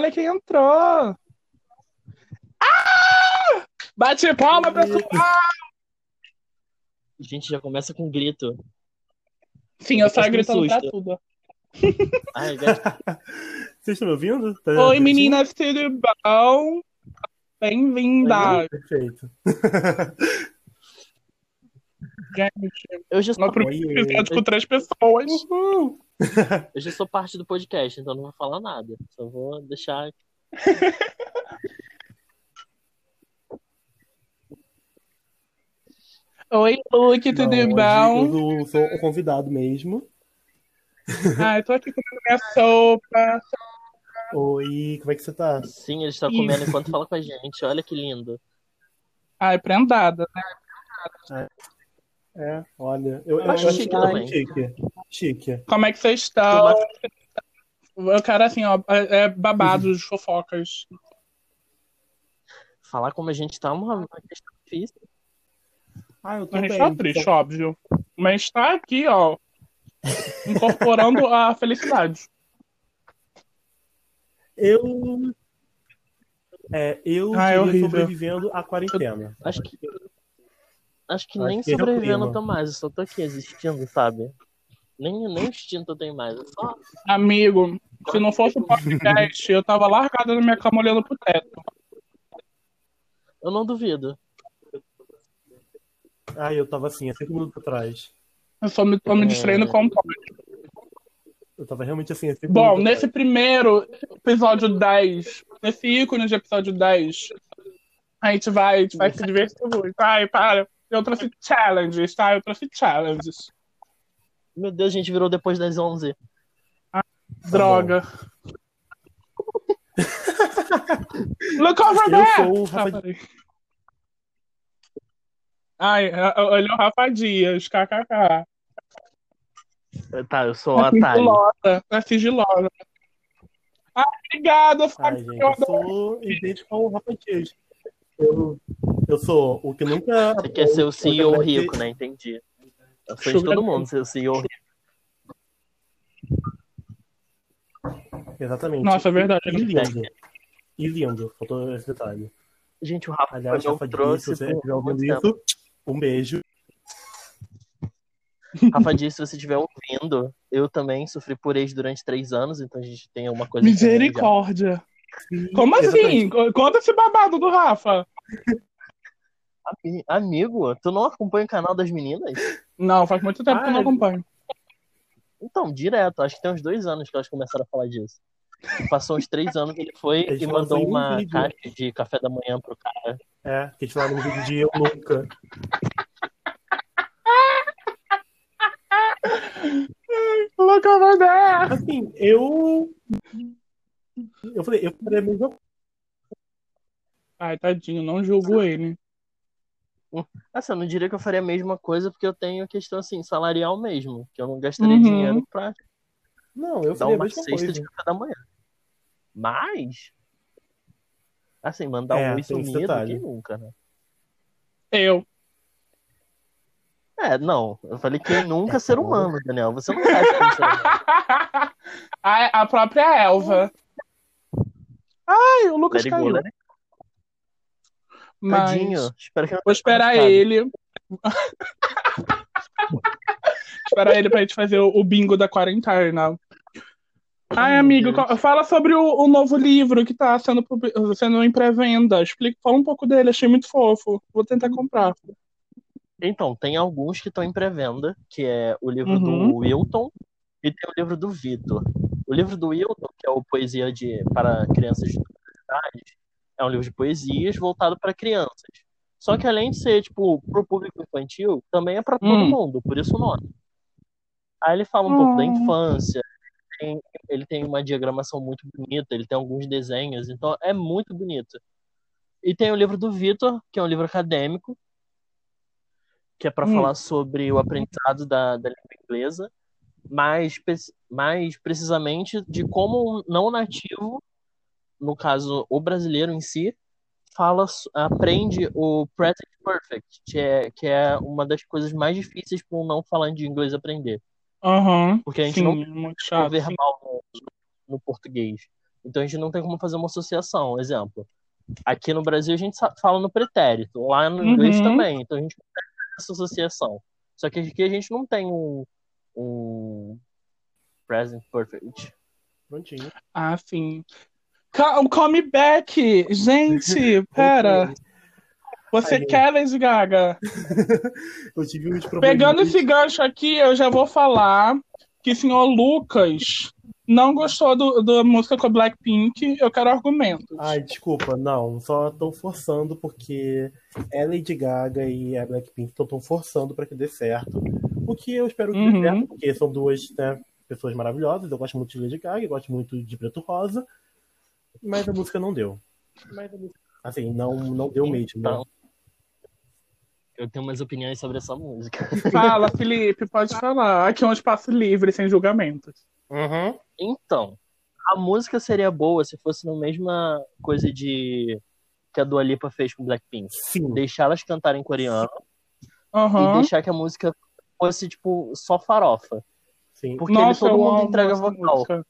Olha quem entrou! Ah! Bate palma, pessoal! Gente já começa com grito. Sim, eu saio gritando pra susto. tudo. Ai. Vocês estão me ouvindo? Tá Oi, certinho? meninas, tudo bom? Bem-vinda! Perfeito. Gente, eu, já sou, no primeiro com três pessoas. eu já sou parte do podcast, então não vou falar nada. Só vou deixar. Oi, Luke, tudo Não, bom? Eu sou o convidado mesmo. Ai, tô aqui comendo minha sopa. Oi, como é que você tá? Sim, ele está Isso. comendo enquanto fala com a gente. Olha que lindo. Ai, prendada, né? É, olha. Eu, eu, Eu acho eu chique que também. chique. Chique. Como é que vocês estão? Eu quero, assim, ó, é é babados, fofocas. Falar como a gente tá é uma questão difícil. Ah, eu tô A gente bem. tá triste, óbvio. Mas tá aqui, ó, incorporando a felicidade. Eu. É, eu Ah, é sobrevivendo à quarentena. Acho que. Acho que Acho nem que é sobrevivendo clima. tô mais, eu só tô aqui existindo, sabe? Nem, nem instinto eu tenho mais. Eu só. Amigo, se não fosse o podcast, eu tava largada na minha cama olhando pro teto. Eu não duvido. Ah, eu tava assim, há cinco minutos atrás. Eu só me, tô me É. distraindo com o Eu tava realmente assim, há cinco Bom, minutos nesse primeiro episódio 10, nesse ícone de episódio 10, a gente vai, a gente vai se divertir muito. Ai, para. Eu trouxe challenges, tá? Eu trouxe challenges. Meu Deus, a gente virou depois das 11. Droga. Look over Eu there! sou o Ah, Rafa peraí. Ai, olha o Rafa Dias, kkk. Tá, eu sou a É Thalia. sigilosa, é sigilosa. Ai, obrigada, Ai, Fábio. Eu eu sou idêntico ao Rafa Dias. Eu, eu sou o que nunca. Você quer ser o CEO rico, né? Entendi. Eu sou de todo mundo ser o CEO rico. Exatamente. Nossa, é verdade. E lindo. E lindo. Faltou esse detalhe. Gente, o Rafa Aliás, Rafa trouxe se você ouvindo isso, um beijo. Rafa disse, se você estiver ouvindo, eu também sofri por ex durante três anos, então a gente tem uma coisa. Misericórdia. Como assim? Exatamente. Conta esse babado do Rafa. Ami- Amigo, tu não acompanha o canal das meninas? Não, faz muito tempo que eu não Ah, acompanho. Então, direto, acho que tem uns dois anos que elas começaram a falar disso. Passou uns três anos, ele foi e mandou um uma vídeo. caixa de café da manhã pro cara. É, que a gente fala no vídeo de eu nunca. Over there. Assim, eu. Eu falei, eu faria a mesma coisa. Ai, tadinho, não julgo ele. Assim, eu não diria que eu faria a mesma coisa, porque eu tenho questão, assim, salarial mesmo, que eu não gastaria Uhum. dinheiro pra Não, eu dar uma mesma cesta coisa. de café da manhã. Mas, assim, mandar É, um oi sumido, quem nunca, né? Eu. É, não, eu falei quem nunca ser humano, Daniel. Você não que é ser humano. a, a própria Elva. Ai, o Lucas caiu. né? Mas Tadinho. Espero que não vou esperar ele. esperar ele pra gente fazer o, o bingo da quarentena. Ai, amigo, fala sobre o, o novo livro que tá sendo, sendo em pré-venda. Explica, fala um pouco dele, achei muito fofo. Vou tentar comprar. Então, tem alguns que estão em pré-venda, que é o livro Uhum. do Wilton e tem o livro do Vitor. O livro do Wilton, que é o Poesia de, para Crianças de todas as idades, é um livro de poesias voltado para crianças. Só que além de ser, tipo, pro público infantil, também é para todo Hum. mundo, por isso o nome. Aí ele fala um pouco da Hum. infância, tem- ele tem uma diagramação muito bonita, ele tem alguns desenhos, então é muito bonito. E tem o livro do Vitor, que é um livro acadêmico, que é para Hum. falar sobre o aprendizado da, da língua inglesa, mais, mais precisamente de como um não nativo, no caso o brasileiro em si, fala, aprende o present perfect, que é, que é uma das coisas mais difíceis para um não falante de inglês aprender. Aham. Porque a gente Sim, não muito tem chato. verbal no, no português. Então a gente não tem como fazer uma associação. Exemplo, aqui no Brasil a gente fala no pretérito, lá no inglês Uhum. também. Então a gente consegue fazer essa associação. Só que aqui a gente não tem um, um present perfect. Prontinho. Ah, sim. Ca- Call me back! Gente, pera. Você Ai, quer Lady Gaga? Eu tive uns problemas. Pegando esse gancho aqui, eu já vou falar que o senhor Lucas não gostou do, da música com a Blackpink. Eu quero argumentos. Ai, desculpa, não, só estão forçando porque é Lady Gaga e a Blackpink estão forçando para que dê certo. O que eu espero que Uhum. dê certo, porque são duas né, pessoas maravilhosas. Eu gosto muito de Lady Gaga, eu gosto muito de Preto Rosa, mas a música não deu. Mas a música- Assim, não, não deu mesmo. né? Então, eu tenho umas opiniões sobre essa música. Fala, Felipe, pode falar. Aqui é um espaço livre, sem julgamentos. Uhum. Então, a música seria boa se fosse na mesma coisa de que a Dua Lipa fez com Blackpink. Sim. Deixar elas cantarem coreano e Aham. deixar que a música fosse, tipo, só farofa. Sim, Porque Nossa, ele, todo mundo entrega vocal. música.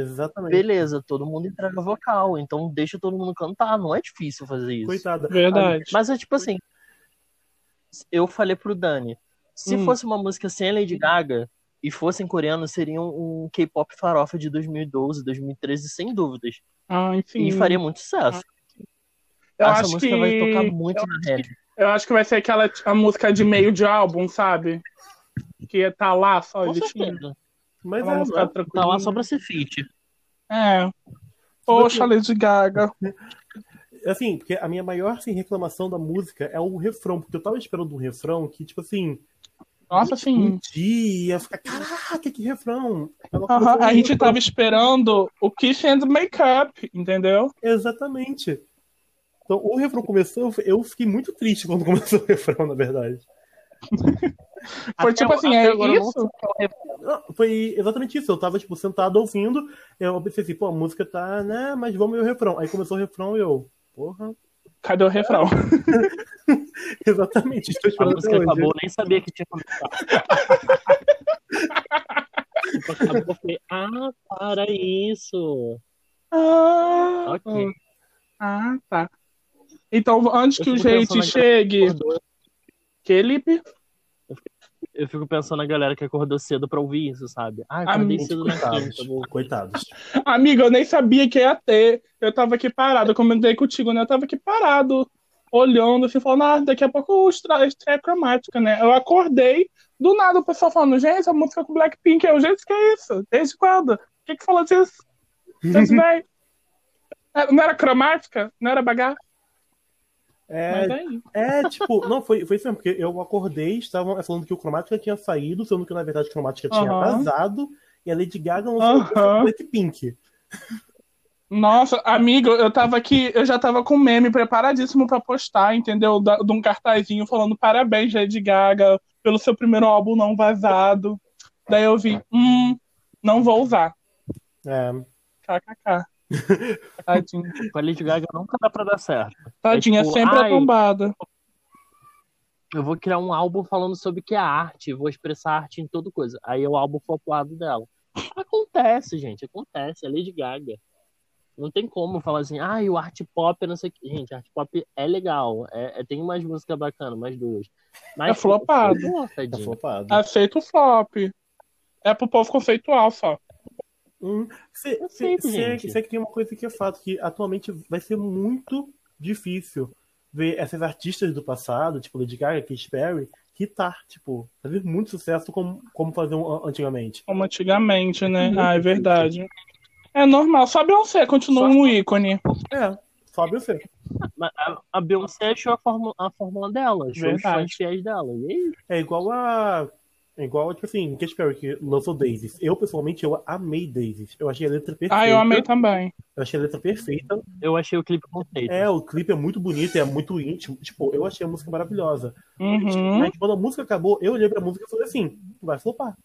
Exatamente. Beleza, todo mundo entrega vocal. Então deixa todo mundo cantar. Não é difícil fazer isso. Coitada. Verdade. Mas é tipo assim. Eu falei pro Dani. Se Hum. fosse uma música sem a Lady Gaga e fosse em coreano, seria um, um K-pop farofa de 2012, 2013, sem dúvidas. Ah, enfim. E faria muito sucesso. Eu Essa acho música que... vai tocar muito na rede. Eu acho que vai ser aquela a música de meio de álbum, sabe? Que tá lá só Com existindo. certeza. Mas É uma é, tranquila. Tá lá só pra ser feat. É. Poxa, Lady Gaga. assim, porque a minha maior assim, reclamação da música é o refrão, porque eu tava esperando um refrão que, tipo assim, Nossa, um sim. dia ficar, caraca, que refrão! Ela Aham, começou A gente tava esperando o Kiss and Makeup, entendeu? Exatamente. Então, o refrão começou, eu fiquei muito triste quando começou o refrão, na verdade. Foi Até- tipo assim, é isso? Não, foi exatamente isso. Eu tava, tipo, sentado ouvindo, eu pensei assim, pô, a música tá, né, mas vamos ver o refrão. Aí começou o refrão e eu, porra, Cadê o refrão? exatamente, estou A música acabou, eu nem sabia que tinha começado. Acabou, eu falei, ah, para isso. Ah, Ok. ah, tá. Então, antes Eu que o gente chegue, Acordou- Felipe, Eu fico pensando na galera que acordou cedo pra ouvir isso, sabe? Ah, acordei Amigo, cedo na Coitados, vou- coitados. amiga, eu nem sabia que ia ter. Eu tava aqui parado, eu comentei contigo, né? Eu tava aqui parado, olhando, assim, falando, ah, daqui a pouco o estra- estreia cromática, né? Eu acordei, do nada o pessoal falando, gente, a música com Blackpink, eu, gente, que é isso? Desde quando? O que que falou disso? Vocês bem? É, Não era cromática? Não era bagaço? É, aí. É, tipo, não, foi, foi isso mesmo, porque eu acordei, estavam falando que o Cromática tinha saído, sendo que na verdade o Cromática tinha Aham. vazado, e a Lady Gaga lançou Aham. o Blackpink. Nossa, amigo, eu tava aqui, eu já tava com meme preparadíssimo pra postar, entendeu? Da- De um cartazinho falando parabéns, Lady Gaga, pelo seu primeiro álbum não vazado. Daí eu vi, hum, não vou usar. É, KKK. Tadinha. Com a Lady Gaga nunca dá pra dar certo. Tadinha, É tipo, sempre ai. a tombada. Eu vou criar um álbum falando sobre o que é arte, vou expressar arte em todo coisa. Aí é o álbum flopado dela. Acontece, gente, acontece. É Lady Gaga. Não tem como falar assim, ah, o art pop é não sei o que. Gente, art pop é legal. É, é- tem umas músicas bacanas, mais duas. Mas, É flopado. Pô, tadinho. flopado. Aceito o flop. É pro povo conceitual só. Hum, se, sei, se é que tem uma coisa que é fato, que atualmente vai ser muito difícil ver essas artistas do passado, tipo Lady Gaga, Katy Perry, hitar, tipo, fazer muito sucesso como, como faziam antigamente. Como antigamente, né? Muito Ah, é verdade. É normal. Só Beyoncé continua Só- um ícone. É, só você. Mas a, a Beyoncé achou a fórmula, a fórmula dela, achou os Verdade. fãs fiéis dela. E aí, É igual a. É igual, tipo assim, Katy Perry, que lançou Daisies. Eu, pessoalmente, eu amei Daisies. Eu achei a letra perfeita. Ah, eu amei também. Eu achei a letra perfeita. eu achei o clipe conceito. É, o clipe é muito bonito, é muito íntimo. Tipo, eu achei a música maravilhosa. Uhum. Mas quando a música acabou, eu olhei pra música e falei assim, vai flopar.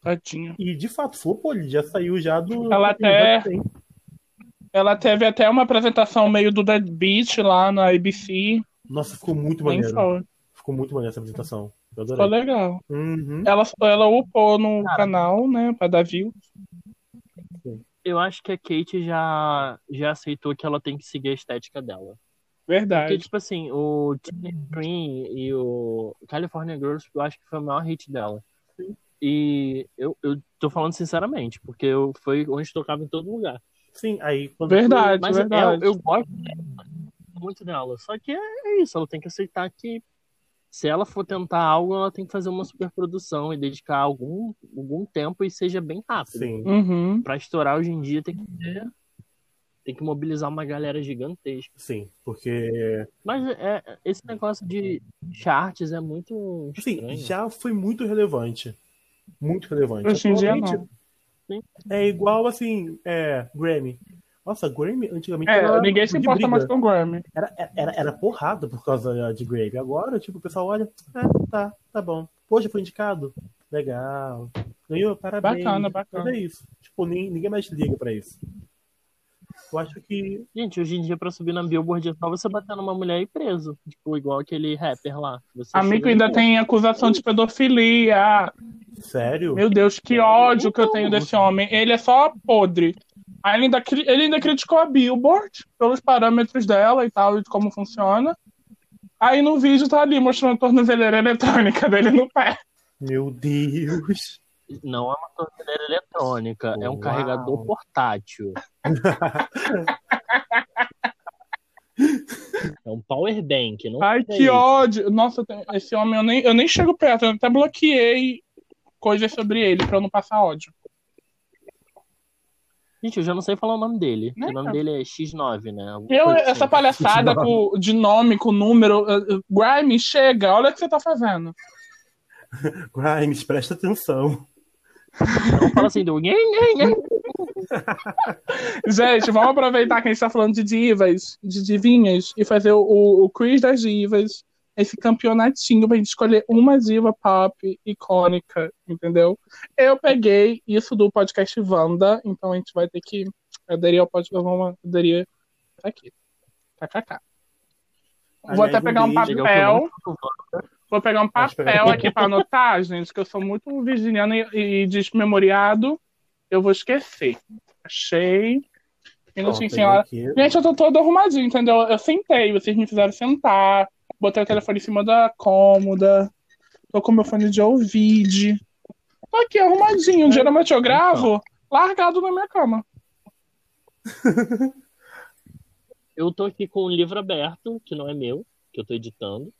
Tadinha. E de fato, flopou, ele já saiu já do. Ela até-. Ela teve até uma apresentação meio do Dead Beat lá na ABC. Nossa, ficou muito maneiro. Ficou muito maneiro essa apresentação. Ficou legal. Uhum. Ela, ela upou no Cara. canal, né, pra dar view. Eu acho que a Kate já, já aceitou que ela tem que seguir a estética dela. Verdade. Porque, tipo assim, o Teenage Dream e o California Girls, eu acho que foi o maior hit dela. E eu, eu tô falando sinceramente, porque eu, foi onde tocava em todo lugar. Sim, aí quando Verdade, Mas é- verdade. eu, eu gosto dela, muito dela. Só que é isso, ela tem que aceitar que se ela for tentar algo, ela tem que fazer uma superprodução e dedicar algum, algum tempo e seja bem rápido. Sim. Uhum. Pra estourar hoje em dia tem que ter, tem que mobilizar uma galera gigantesca. Sim, porque Mas é, é- esse negócio de charts é muito assim, estranho. já foi muito relevante. Muito relevante. Hoje em dia Atualmente, não. É igual assim, é, Grammy. Nossa, Grammy antigamente É, era ninguém se importa briga. mais com o Grammy. Era, era, era porrada por causa de Grammy. Agora, tipo, o pessoal olha, ah, tá, tá bom. Poxa, foi indicado? Legal. Ganhou, parabéns. Bacana, bacana. Mas é isso. Tipo, nem, ninguém mais liga pra isso. Eu acho que. Gente, hoje em dia, pra subir na Billboard, é só você bater numa mulher e ir preso. Tipo, igual aquele rapper lá. Você Amigo, ainda tem acusação de pedofilia. Sério? Meu Deus, que ódio que eu tenho desse homem. Ele é só podre. Aí Ele ainda, ele ainda criticou a Billboard pelos parâmetros dela e tal, e de como funciona. Aí no vídeo tá ali mostrando a tornozeleira eletrônica dele no pé. Meu Deus. Não é uma tornozeleira eletrônica, é um Uau. carregador portátil. é um power bank, não Ai, que isso. ódio. Nossa, esse homem eu nem, eu nem chego perto, eu até bloqueei coisas sobre ele pra eu não passar ódio. Gente, eu já não sei falar o nome dele. Né, o nome dele é X9, né? Alguma Eu, assim. essa palhaçada com, de nome, com número. uh, uh, Grime, chega, olha o que você tá fazendo. Grimes, presta atenção. Não fala assim do. Gente, vamos aproveitar que a gente tá falando de divas, de divinhas, e fazer o, o, o quiz das divas, esse campeonatinho pra gente escolher uma diva pop icônica, entendeu? Eu peguei isso do podcast Wanda, então a gente vai ter que aderir ao podcast. Vamos aderir aqui. KKK. Vou até pegar um papel. Vou pegar um papel aqui pra anotar, gente, que eu sou muito virginiana e, e desmemoriado. Eu vou esquecer. Achei. Minutinho. Gente, eu tô todo arrumadinho, entendeu? Eu sentei, vocês me fizeram sentar. Botei o telefone em cima da cômoda. Tô com meu fone de ouvido. Tô aqui arrumadinho. Geralmente eu gravo largado na minha cama. Eu tô aqui com um livro aberto, que não é meu, que eu tô editando,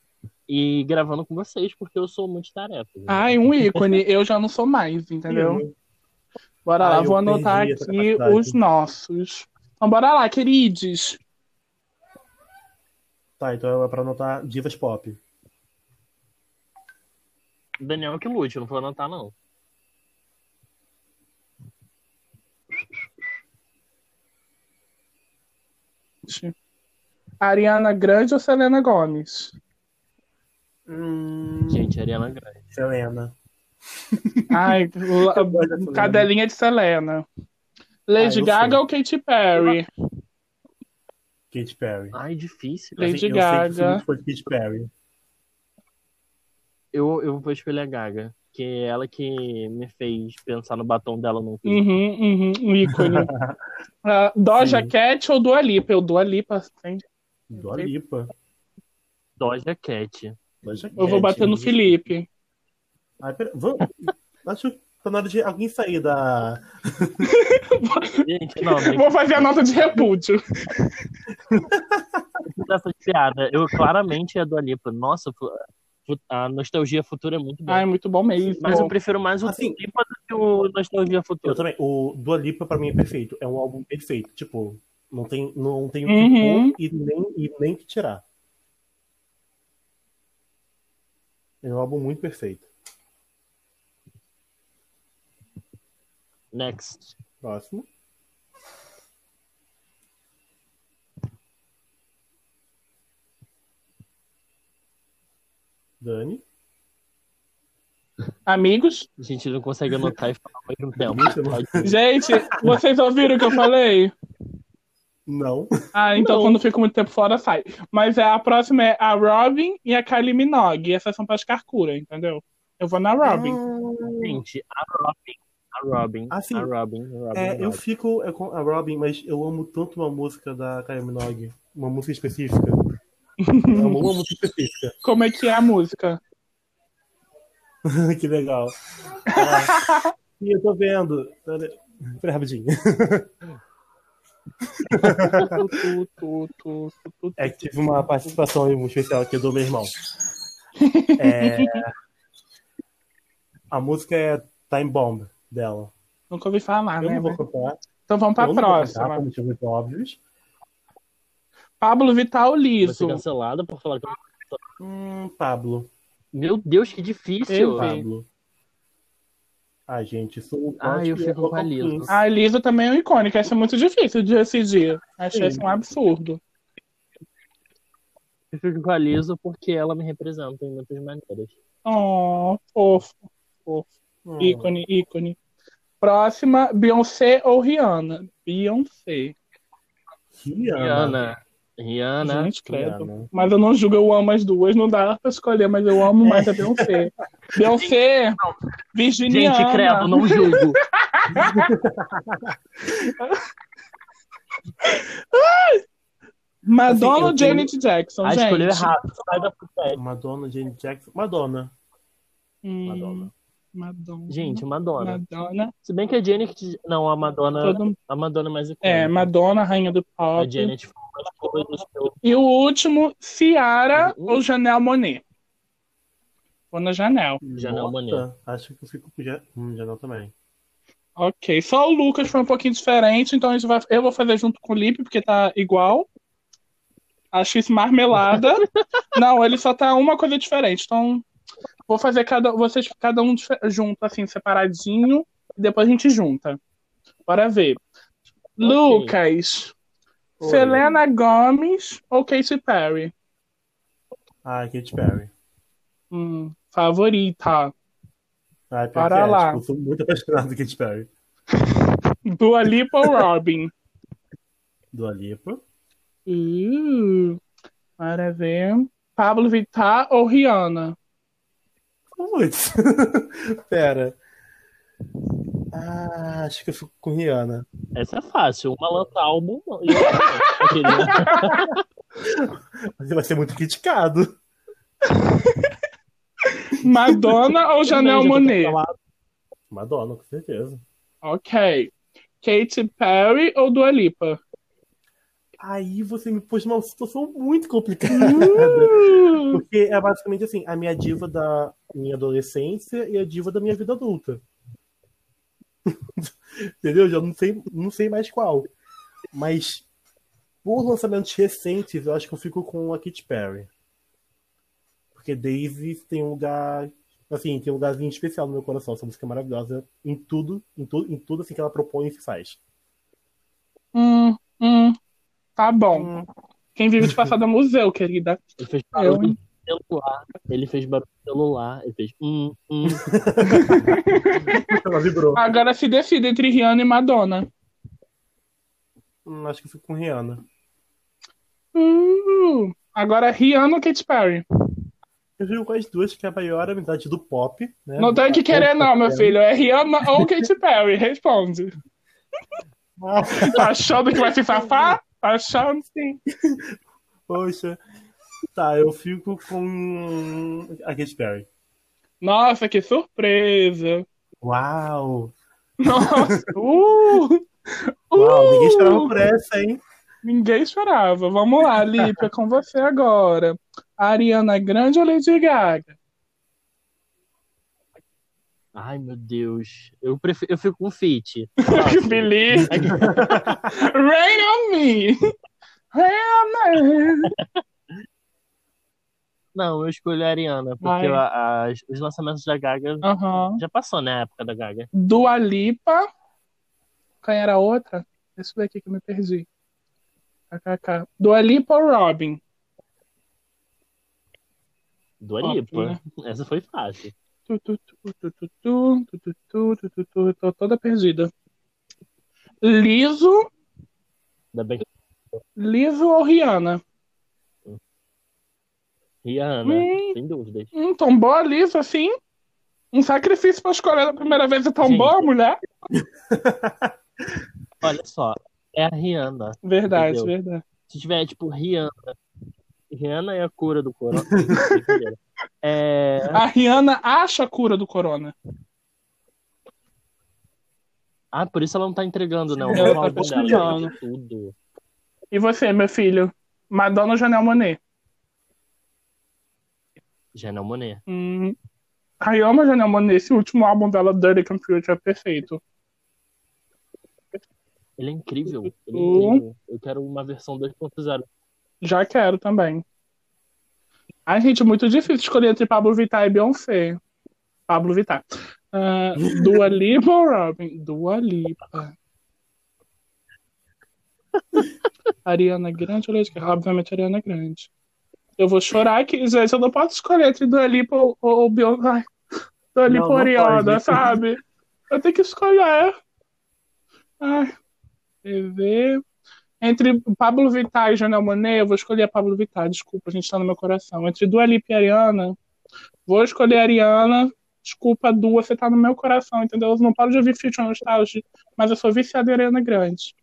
e gravando com vocês, porque eu sou multitarefa. gente. Ai, um ícone. Eu já não sou mais, entendeu? Bora Ai, lá, eu vou anotar aqui os nossos. Então, bora lá, queridos. Tá, então é pra anotar divas pop. Daniel que lute, eu não vou anotar, não. Ariana Grande ou Selena Gomes? Hum, Gente, Ariana Grande. Selena. Ai, Eu cadelinha de Selena. Lady Ah, eu Gaga sei. ou Katy Perry? Katy Perry. Ai, difícil. Lady Assim, eu Gaga. de Katy Perry. Eu, eu vou escolher a Gaga, que é ela que me fez pensar no batom dela no clipe. Uhum, uhum, um ícone. Ah, Doja Sim. Cat ou Dua Lipa? Eu Dua Lipa, entende? Dua Lipa. Doja Cat. Doja Eu vou bater no. Felipe. Ai, pera, vamos. Acho que tá na hora de alguém sair da. Gente, não, Vou fazer a nota de repúdio. essa piada. Eu claramente é a Dua Lipa. Nossa, a Nostalgia Futura é muito boa. Ai, muito bom mesmo. Mas eu prefiro mais o Assim- Dua Lipa do que o Nostalgia Eu Futura. também. O Dua Lipa pra mim é perfeito. É um álbum perfeito. Tipo, não tem, não tem o que Uhum. pôr e nem, e nem que tirar. É um álbum muito perfeito. Next. Próximo. Dani. Amigos, A gente não consegue anotar e falar ao mesmo tempo. Gente, vocês ouviram o que eu falei? Não. Ah, então Não. quando fica muito tempo fora, sai. Mas é, a próxima é a Robin e a Kylie Minogue. E essas são para as carcuras, entendeu? Eu vou na Robin. Gente, a Robin, A Robin. Assim, a Robin. A Robin, É, a eu Robin. fico é, com a Robin, mas eu amo tanto uma música da Kylie Minogue, uma música específica. Eu amo uma música específica. Como é que é a música? que legal. Ah, e eu tô vendo. Pera pera rapidinho. É que tive uma participação aí, especial aqui do meu irmão. É, A música é Time Bomb dela. Nunca ouvi falar, Eu né? não vou. Então vamos pra eu não vou cantar, próxima. por motivos muito óbvios. Pablo Vital Liso. cancelada por falar que. Hum, Pablo. Meu Deus, que difícil. Eu vi. Pablo. Ah, gente, isso Ah, eu fico com a Liso. A Liso também é um icônico. Essa é muito difícil de decidir. Achei isso um absurdo. Eu fico com a Liso porque ela me representa em muitas maneiras. Oh, fofo. Fofo. Hum, Ícone, ícone. Próxima, Beyoncé ou Rihanna? Beyoncé. Rihanna. Rihanna. Gente, credo. Rihanna. Mas eu não julgo, eu amo as duas. Não dá pra escolher, mas eu amo mais a Beyoncé. Beyoncé, virginiana. Gente, credo, não julgo. Madonna Assim, ou tenho- Janet Jackson, Ah, gente? escolheu errado. Sai da puta. Madonna, Jane Jackson. Madonna. Hum, Madonna. Madonna. Gente, Madonna. Madonna. Se bem que a Janet. Não, a Madonna. Todo... A Madonna é mais icônica. É, Madonna, rainha do A pop. Janet foi que eu. E o último, Ciara Uhum. ou Janelle Monet? Vou na Janelle. Janelle Monáe. Acho que eu fico com Ja- hum, Janelle também. Ok, só o Lucas foi um pouquinho diferente, então a gente vai... eu vou fazer junto com o Lipe, porque tá igual. Acho isso marmelada. Não, ele só tá uma coisa diferente. Então, vou fazer cada, vocês cada um junto, assim, separadinho, e depois a gente junta. Bora ver. Lucas, Oi. Selena Gomez ou Katy Perry? Ah, Katy Perry. Hum, favorita. Ah, Para é, lá. tipo, eu sou muito apaixonado por Katy Perry. Dua Lipa ou Robin? Do Lipa. Uh, bora ver. Pablo Vittar ou Rihanna? Putz. Pera. Ah, acho que eu fico com Rihanna. Essa é fácil. Uma lança álbum e outra vai ser muito criticado. Madonna ou Janelle Monet? Madonna, com certeza. Ok. Katy Perry ou Dua Lipa? Aí você me pôs numa situação muito complicada. Uh, Porque é basicamente assim, a minha diva da minha adolescência e a diva da minha vida adulta. Entendeu? Já não sei, não sei mais qual. Mas por lançamentos recentes, eu acho que eu fico com a Katy Perry. Porque Daisy tem um lugar, assim, tem um lugarzinho especial no meu coração. Essa música é maravilhosa em tudo, em tudo, em tudo assim que ela propõe e se faz. hum, hum. Tá bom. Hum. Quem vive de passado é museu, querida. Eu, no celular. Ele fez barulho no celular. Ele fez. Hum, hum. Ela vibrou. Agora se decide entre Rihanna e Madonna. Hum, acho que eu fico com Rihanna. Uh, agora Rihanna ou Katy Perry? Eu fico com as duas, que é a maior amizade do pop. Né? Não tem que querer, não, meu filho. É Rihanna ou Katy Perry? Responde. Ah, Tá achando que vai se safar? Tá achando sim. Poxa. Tá, eu fico com a Katy Perry. Nossa, que surpresa. Uau! Nossa. Uh, Uau, ninguém esperava uh, por essa, hein? ninguém esperava. Vamos lá, Lipe, é com você agora. Ariana Grande ou Lady Gaga? Ai, meu Deus. Eu, prefiro, eu fico com Fit. Believe. Rain on me. Rain on me. Não, eu escolho a Ariana, porque a, a, os lançamentos da Gaga uhum. já passou, né? A época da Gaga. Do Alipa. Quem era a outra? Esse daqui que eu me perdi. Do Alipa ou Robin? Do Alipa. Né? Essa foi fácil. Tô toda perdida. Liso. Liso ou Rihanna? Rihanna, Hum. sem dúvidas. Tão boa Liso assim? Um sacrifício pra escolher a primeira vez é tão Gente. mulher? Olha só, é a Rihanna. Verdade, Entendeu? verdade. Se tiver, tipo, Rihanna. Rihanna é a cura do corona. É, A Rihanna acha a cura do corona. Ah, por isso ela não tá entregando, não. Pesquisando. de tudo. E você, meu filho? Madonna ou Janelle Monet? Janelle Monet. Hum. Ai, eu amo a Janelle Monet. Esse último álbum dela, Dirty Computer, é perfeito. Ele é incrível. Ele é incrível. Eu quero uma versão 2.0. Já quero também. Ai, gente, muito difícil escolher entre Pablo Vittar e Beyoncé. Pablo Vittar. Ah, Dua Lipa ou Robin? Dua Lipa. Ariana Grande ou Lady Gaga? Obviamente Ariana Grande. Eu vou chorar aqui, gente. Eu não posso escolher entre Dua Lipa ou, ou Beyoncé. Dua Lipa Não, ou não sabe? Eu tenho que escolher. Ai, TV. Entre Pablo Vittar e Janelle Monet, eu vou escolher a Pablo Vittar. Desculpa, a gente tá no meu coração. Entre Dua Lipa e Ariana, vou escolher a Ariana. Desculpa, Dua, você tá no meu coração, entendeu? Eu não paro de ouvir Future Nostalgia, mas eu sou viciada em Ariana Grande.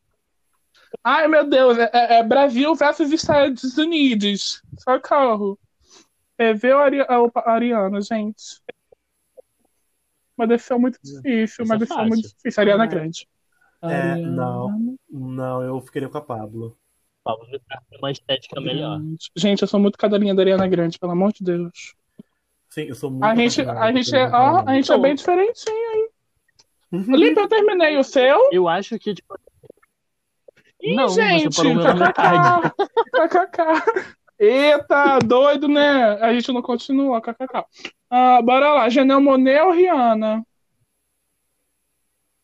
Ai, meu Deus, é, é- é Brasil versus Estados Unidos. Socorro. TV ou Ari- ou Ariana, gente? Uma decisão muito difícil, uma Isso é decisão fácil. muito difícil. Ariana É. Grande. É, não. Não, eu ficaria com a Pablo. Pablo tem uma estética melhor. Gente, eu sou muito cadelinha da Ariana Grande, pelo amor de Deus. Sim, eu sou muito A gente, a gente, é, ó, a gente é bem diferentinho, hein? Lipe, eu terminei o seu. Eu acho que, tipo. Ih, Não, gente, você parou na metade. kkk. Eita, doido, né? A gente não continua, kkk. Ah, bora lá, Janelle Monet ou Rihanna?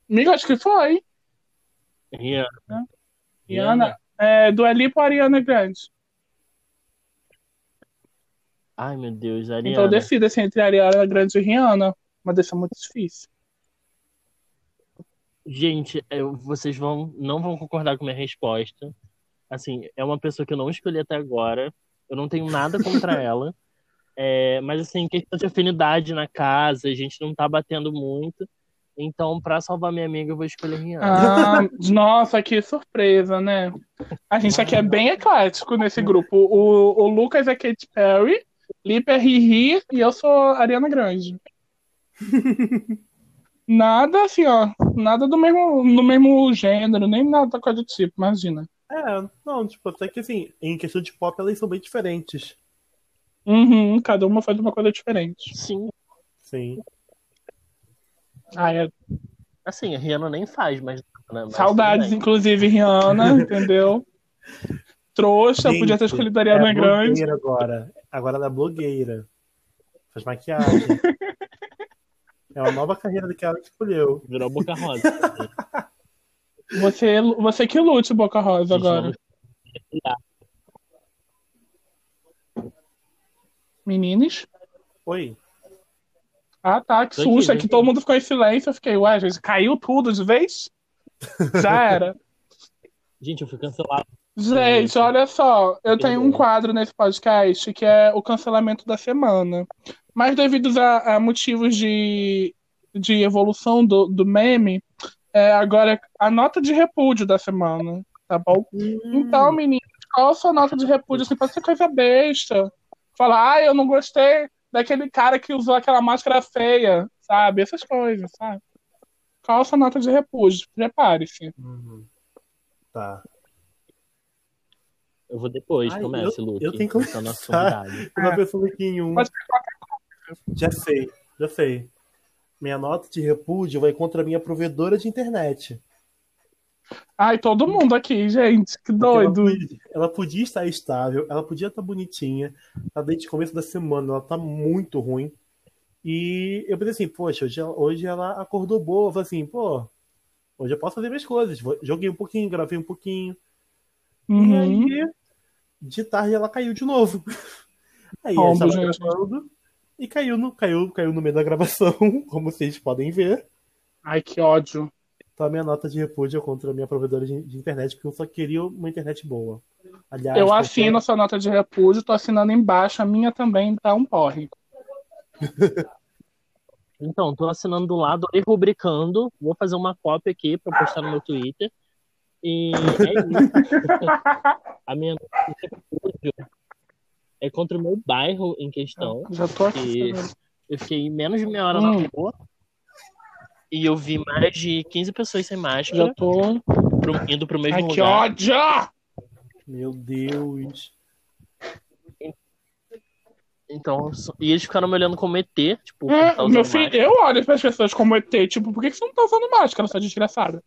Amiga, acho que foi. Rihanna. Rihanna. É, Dua Lipa ou Ariana Grande? Ai, meu Deus, Então Ariana. decida assim, entre Ariana Grande e Rihanna. Uma decisão muito difícil. Gente, eu- vocês vão, não vão concordar com minha resposta. Assim, é uma pessoa que eu não escolhi até agora. Eu não tenho nada contra ela. É, mas, assim, questão de afinidade na casa, a gente não tá batendo muito. Então, pra salvar minha amiga, eu vou escolher Rihanna. Ah, nossa, que surpresa, né? A gente aqui é bem eclético nesse grupo. O, o Lucas é Katy Perry, Lipe é Riri e eu sou Ariana Grande. Nada assim, ó. Nada do mesmo, do mesmo gênero, nem nada coisa do tipo, imagina. É, não, tipo, até que assim, em questão de pop, elas são bem diferentes. Uhum, cada uma faz uma coisa diferente. Sim, Sim. Ah, é. assim, a Rihanna nem faz, mas. Né, mas Saudades, inclusive, Rihanna, entendeu? Trouxa, podia ter Gente, escolhido a Ariana é Grande. agora. Agora ela é blogueira. Faz maquiagem. é uma nova carreira que ela escolheu. Virou boca rosa. Você, você que lute, Boca Rosa, agora. Meninos? Oi. Ah, tá, que susto. É que aqui. todo mundo ficou em silêncio. Eu fiquei, ué, gente, caiu tudo de vez? Já era. Gente, eu fui cancelado. Gente, olha só, eu tenho um quadro nesse podcast que é o cancelamento da semana. Mas devido a, a motivos de, de evolução do, do meme, é agora a nota de repúdio da semana, tá bom? Então, meninos, qual a sua nota de repúdio? Assim, pode ser coisa besta. Falar, ah, eu não gostei daquele cara que usou aquela máscara feia, sabe? Essas coisas, sabe? Qual a sua nota de repúdio? Prepare-se. Uhum. Tá. Eu vou depois, Ai, comece, eu- Luke. eu tenho que é começar. Eu tava pensando aqui em um. Pode Já sei, já sei. Minha nota de repúdio vai contra a minha provedora de internet. Ai, todo mundo aqui, gente. Que Porque Ela doido. podia, ela podia estar estável, ela podia estar bonitinha. Tá desde o começo da semana, ela tá muito ruim. E eu pensei assim, poxa, hoje, ela- hoje ela acordou boa. Eu falei assim, pô, hoje eu posso fazer minhas coisas. Joguei um pouquinho, gravei um pouquinho. E Uhum. aí, de tarde ela caiu de novo. Aí ela estava gente? gravando e caiu no, caiu, caiu no meio da gravação, como vocês podem ver. Ai, que ódio. Então a minha nota de repúdio é contra a minha provedora de, de internet, porque eu só queria uma internet boa. Aliás, Eu assino a sua nota de repúdio, tô assinando embaixo, a minha também dá um porre. Então, tô assinando do lado e rubricando. Vou fazer uma cópia aqui pra postar no meu Twitter. E é isso. A minha notícia é contra o meu bairro em questão. Já tô aqui. que eu fiquei menos de meia hora na Hum. rua. E eu vi mais de 15 pessoas sem Já máscara tô. pro- indo pro mesmo Ai, que lugar. ódio! Meu Deus. Então, e eles ficaram me olhando como ET, tipo, É, tá meu filho, máscara. eu olho para as pessoas como ET, tipo, por que que você não tá usando máscara, sua desgraçada?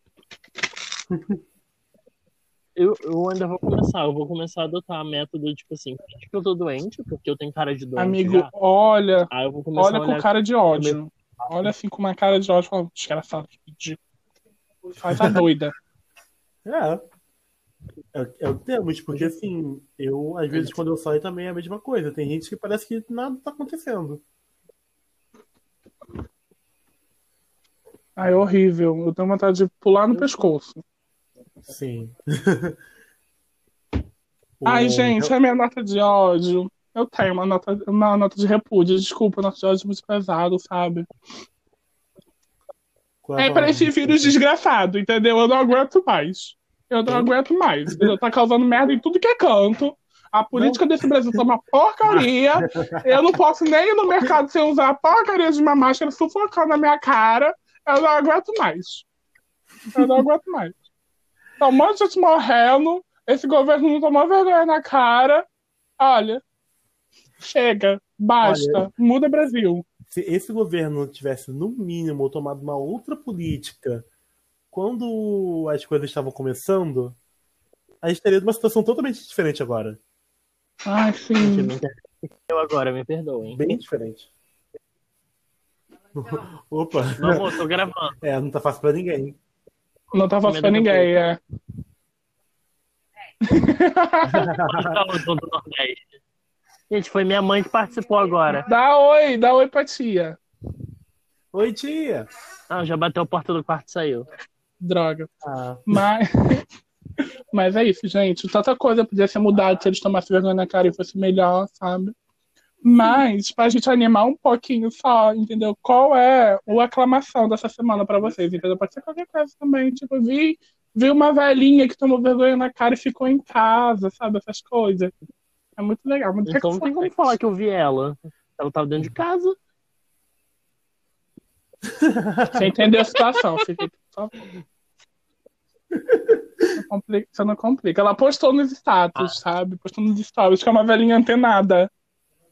Eu, eu ainda vou começar, eu vou começar a adotar método, tipo assim, finge que eu tô doente, porque eu tenho cara de doente Amigo, já. olha, Aí eu vou começar olha a com cara de ódio. Olha assim com uma cara de ódio, falando, desgraçado, que ridículo. Faz a doida. É. É, é o que temos, porque assim, eu, às vezes, quando eu saio também é a mesma coisa. Tem gente que parece que nada tá acontecendo. Ai, é horrível. Eu tenho vontade de pular no pescoço. Sim. Ai, gente, é a minha nota de ódio. Eu tenho uma nota, uma nota de repúdio. Desculpa, nota de ódio é muito pesado, sabe? qual É pra palavra? esse vírus desgraçado, entendeu? Eu não aguento mais. Eu não aguento mais. entendeu? Tá causando merda em tudo que é canto. A política desse Brasil tá uma porcaria. Eu não posso nem ir no mercado sem usar a porcaria de uma máscara sufocando a minha cara. Eu não aguento mais. Eu não aguento mais. Tá um monte de gente morrendo. Esse governo não tomou vergonha na cara. Olha, chega, basta, Olha, muda Brasil. Se esse governo tivesse, no mínimo, tomado uma outra política quando as coisas estavam começando, a gente teria uma situação totalmente diferente agora. Ai, sim. Eu agora, me perdoem. Bem diferente. Opa, Meu amor, tô gravando. é, não tá fácil pra ninguém. Não tá fácil pra ninguém, é. Gente, foi minha mãe que participou agora. Dá oi, dá oi pra tia. Oi, tia! Ah, já bateu a porta do quarto e saiu. Droga. Ah, Mas, mas é isso, gente. Tanta coisa podia ser mudada se eles tomassem vergonha na cara e fosse melhor, sabe? Mas, pra gente animar um pouquinho só, entendeu? Qual é a aclamação dessa semana pra vocês, entendeu? Pode ser qualquer coisa também. Tipo, vi, vi uma velhinha que tomou vergonha na cara e ficou em casa, sabe? Essas coisas. É muito legal. Muito Então não tem como falar que eu vi ela. Ela tava dentro de casa. Você entendeu a situação, Felipe. Só- Você não complica. Ela postou nos status, sabe? Postou nos stories, que é uma velhinha antenada.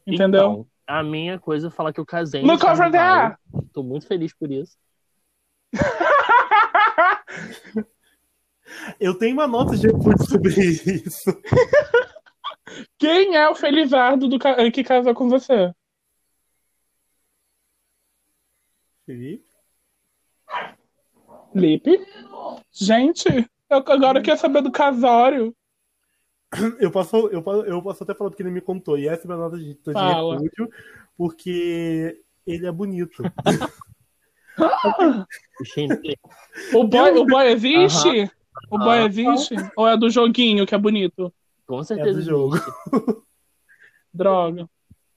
Entendeu? Então, a minha coisa é falar que eu casei Look over there! Tô muito feliz por isso. eu tenho uma nota de repúdio sobre isso. Quem é o Felizardo do ca- que casou com você? Felipe? Felipe? Gente, eu agora quero saber do casório. Eu posso, eu, posso, eu posso até falar porque ele me contou. E essa é a minha nota de, de Fala. repúdio, porque ele é bonito. O boy, o boy existe? O boy Aham. existe? Ou é do joguinho que é bonito? com É certeza. do jogo. Droga.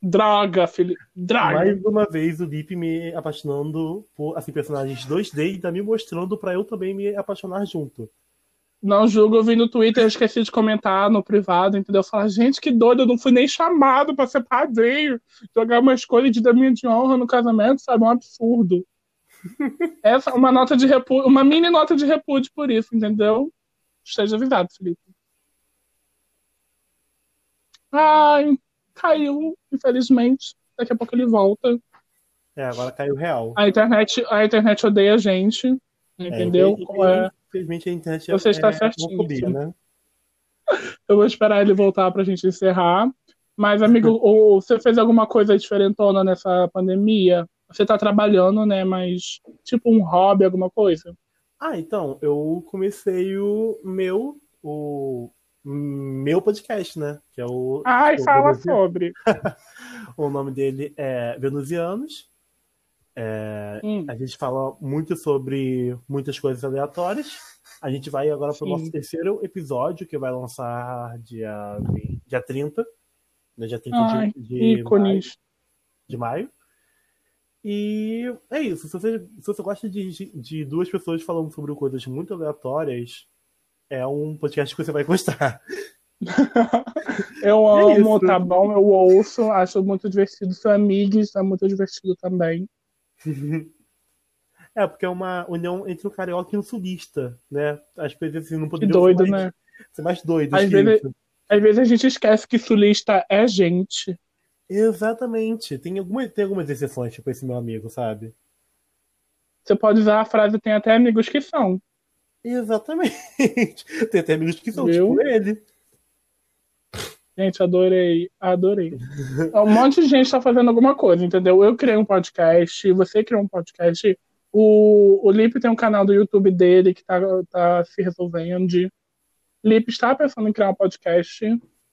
Droga, Felipe. Droga. Mais uma vez o Lipe me apaixonando por assim, personagens 2D e tá me mostrando pra eu também me apaixonar junto. Não julgo, eu vi no Twitter, eu esqueci de comentar no privado, entendeu? Falar, gente, que doido, eu não fui nem chamado pra ser padrinho. Jogar uma escolha de daminha de honra no casamento, sabe? É um absurdo. Essa é uma nota de repúdio, uma mini nota de repúdio por isso, entendeu? Esteja avisado, Felipe. Ai, caiu, infelizmente. Daqui a pouco ele volta. É, agora caiu real. A internet, a internet odeia a gente, entendeu? É, É, infelizmente a internet Você é, está é homofobia, né? Eu vou esperar ele voltar pra gente encerrar. Mas, amigo, o- você fez alguma coisa diferentona nessa pandemia? Você tá trabalhando, né? Mas, tipo, um hobby, alguma coisa? Ah, então, eu comecei o meu, o meu podcast, né? Que é o, Ai, o fala sobre. O nome dele é Venusianos. É, Hum, a gente fala muito sobre muitas coisas aleatórias. A gente vai agora para o nosso terceiro episódio, que vai lançar dia, dia 30. Né, dia 30 Ai, de, de, maio, de maio. E é isso. Se você, se você gosta de, de duas pessoas falando sobre coisas muito aleatórias, é um podcast que você vai gostar. eu É amo, isso. tá bom? Eu ouço, acho muito divertido. Sou amigos, é muito divertido também. É, porque é uma união entre o carioca e o sulista, né? Às vezes assim, não poderia doido, ser mais, né? ser mais doido. Às que vezes- isso. Às vezes a gente esquece que sulista é gente. Exatamente. Tem, alguma, tem algumas exceções, tipo esse meu amigo, sabe? Você pode usar a frase tem até amigos que são. Exatamente. Tem até amigos que são Viu? tipo ele. Gente, adorei, adorei. Um monte de gente tá fazendo alguma coisa, entendeu? Eu criei um podcast, você criou um podcast. O, o Lipe tem um canal do YouTube dele que tá, tá se resolvendo. Lipe está pensando em criar um podcast.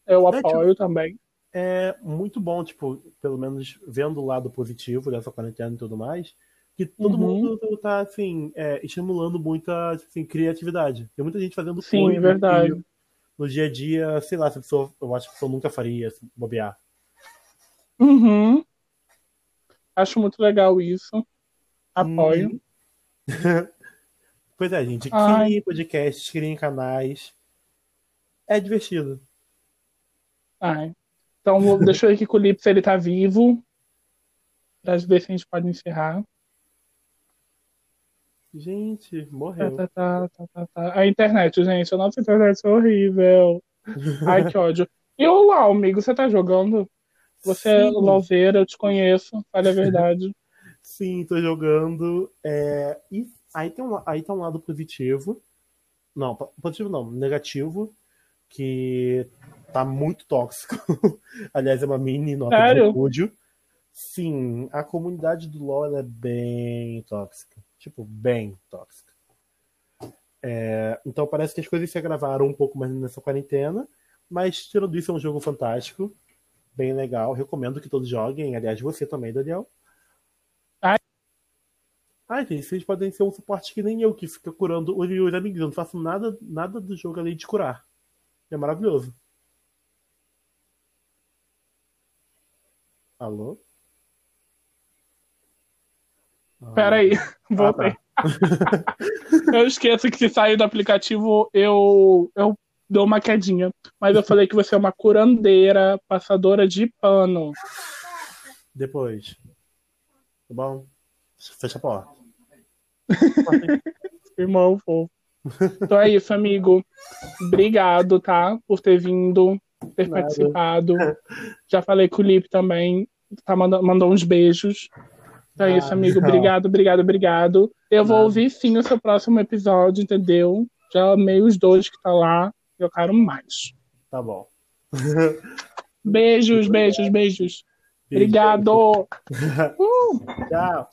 Eu É, apoio também. É muito bom, tipo, pelo menos vendo o lado positivo dessa quarentena e tudo mais, que todo Uhum. mundo tá, assim, é, estimulando muita assim, criatividade. Tem muita gente fazendo Sim, coisas verdade. que no dia a dia, sei lá, se a pessoa, eu acho que a pessoa nunca faria, se bobear. Uhum. Acho muito legal isso. Apoio. Uhum. Pois é, gente, Ai. criem podcasts, criem canais. É divertido. Ai. Então, deixa eu ver aqui com o Lipe se ele tá vivo. Pra ver se a gente pode encerrar. Gente, Tá, morreu. tá, tá, tá, tá, tá. A internet, gente. A nossa internet é horrível. Ai, que ódio. E o LOL, amigo, você tá jogando? Você é Sim. LOLzeira, eu te conheço. Fale a verdade. Sim, tô jogando. É, E aí, tem um, aí tá um lado positivo. Não, po- positivo não, negativo. Que tá muito tóxico. Aliás, é uma mini nota de Sério? repúdio. Sim, a comunidade do LoL é bem tóxica. Tipo, bem tóxica. É, então parece que as coisas se agravaram um pouco mais nessa quarentena. Mas, tirando isso, é um jogo fantástico. Bem legal. Recomendo que todos joguem. Aliás, você também, Daniel. Ai, gente, vocês podem ser um suporte que nem eu, que fica curando os os amigos. Eu não faço nada, nada do jogo além de curar. É maravilhoso. Alô? Ah, Pera aí, ah, voltei. tá. Eu esqueço que se sair do aplicativo, eu, eu dou uma quedinha. Mas eu falei que você é uma curandeira, passadora de pano. Depois. Tá bom? Fecha a porta. Irmão fofo. Então é isso, amigo. Obrigado, tá? Por ter vindo, ter Nada. participado. Já falei com o Lipe também. Tá mandando, mandou uns beijos. Então é isso, Ah, amigo. não. Obrigado, obrigado, obrigado. Eu vou ouvir sim o seu próximo episódio, entendeu? Já amei os dois que tá lá. Eu quero mais. Tá bom. Beijos, beijos, beijos. Obrigado. Uh! Tchau.